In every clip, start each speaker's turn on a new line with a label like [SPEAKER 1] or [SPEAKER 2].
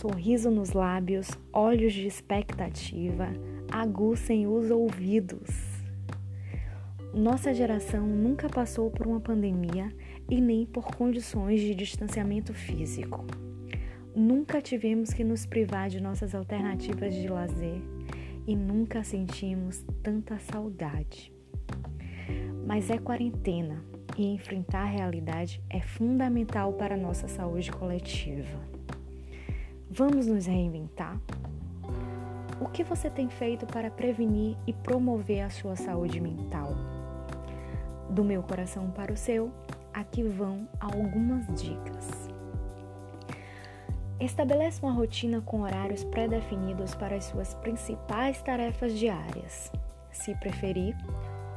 [SPEAKER 1] sorriso nos lábios, olhos de expectativa, aguçem os ouvidos. Nossa geração nunca passou por uma pandemia e nem por condições de distanciamento físico. Nunca tivemos que nos privar de nossas alternativas de lazer e nunca sentimos tanta saudade. Mas é quarentena e enfrentar a realidade é fundamental para a nossa saúde coletiva. Vamos nos reinventar? O que você tem feito para prevenir e promover a sua saúde mental? Do meu coração para o seu, aqui vão algumas dicas. Estabeleça uma rotina com horários pré-definidos para as suas principais tarefas diárias. Se preferir,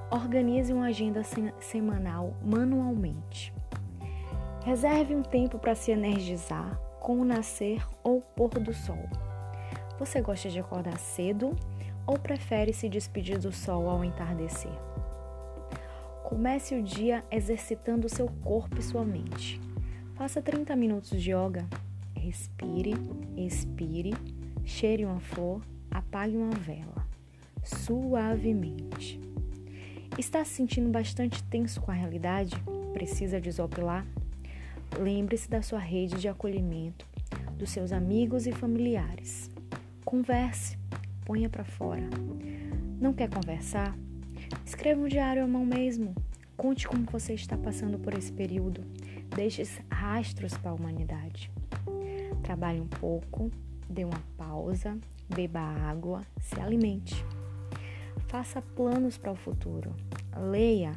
[SPEAKER 1] organize uma agenda semanal manualmente. Reserve um tempo para se energizar com o nascer ou pôr do sol. Você gosta de acordar cedo ou prefere se despedir do sol ao entardecer? Comece o dia exercitando seu corpo e sua mente. Faça 30 minutos de yoga Respire, expire, cheire uma flor, apague uma vela, suavemente. Está se sentindo bastante tenso com a realidade? Precisa desopilar? Lembre-se da sua rede de acolhimento, dos seus amigos e familiares. Converse, ponha para fora. Não quer conversar? Escreva um diário à mão mesmo. Conte como você está passando por esse período. Deixe rastros para a humanidade. Trabalhe um pouco, dê uma pausa, beba água, se alimente. Faça planos para o futuro. Leia,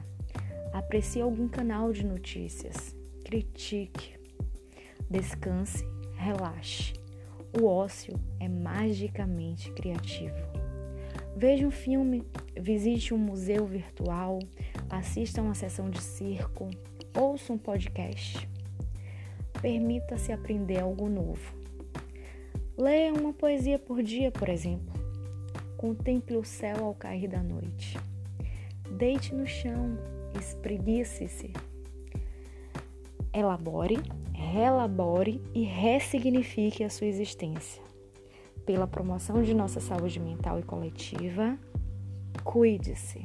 [SPEAKER 1] aprecie algum canal de notícias, critique, descanse, relaxe. O ócio é magicamente criativo. Veja um filme, visite um museu virtual, assista uma sessão de circo, ouça um podcast. Permita-se aprender algo novo. Leia uma poesia por dia, por exemplo. Contemple o céu ao cair da noite. Deite no chão, espreguice-se. Elabore, relabore e ressignifique a sua existência. Pela promoção de nossa saúde mental e coletiva, cuide-se.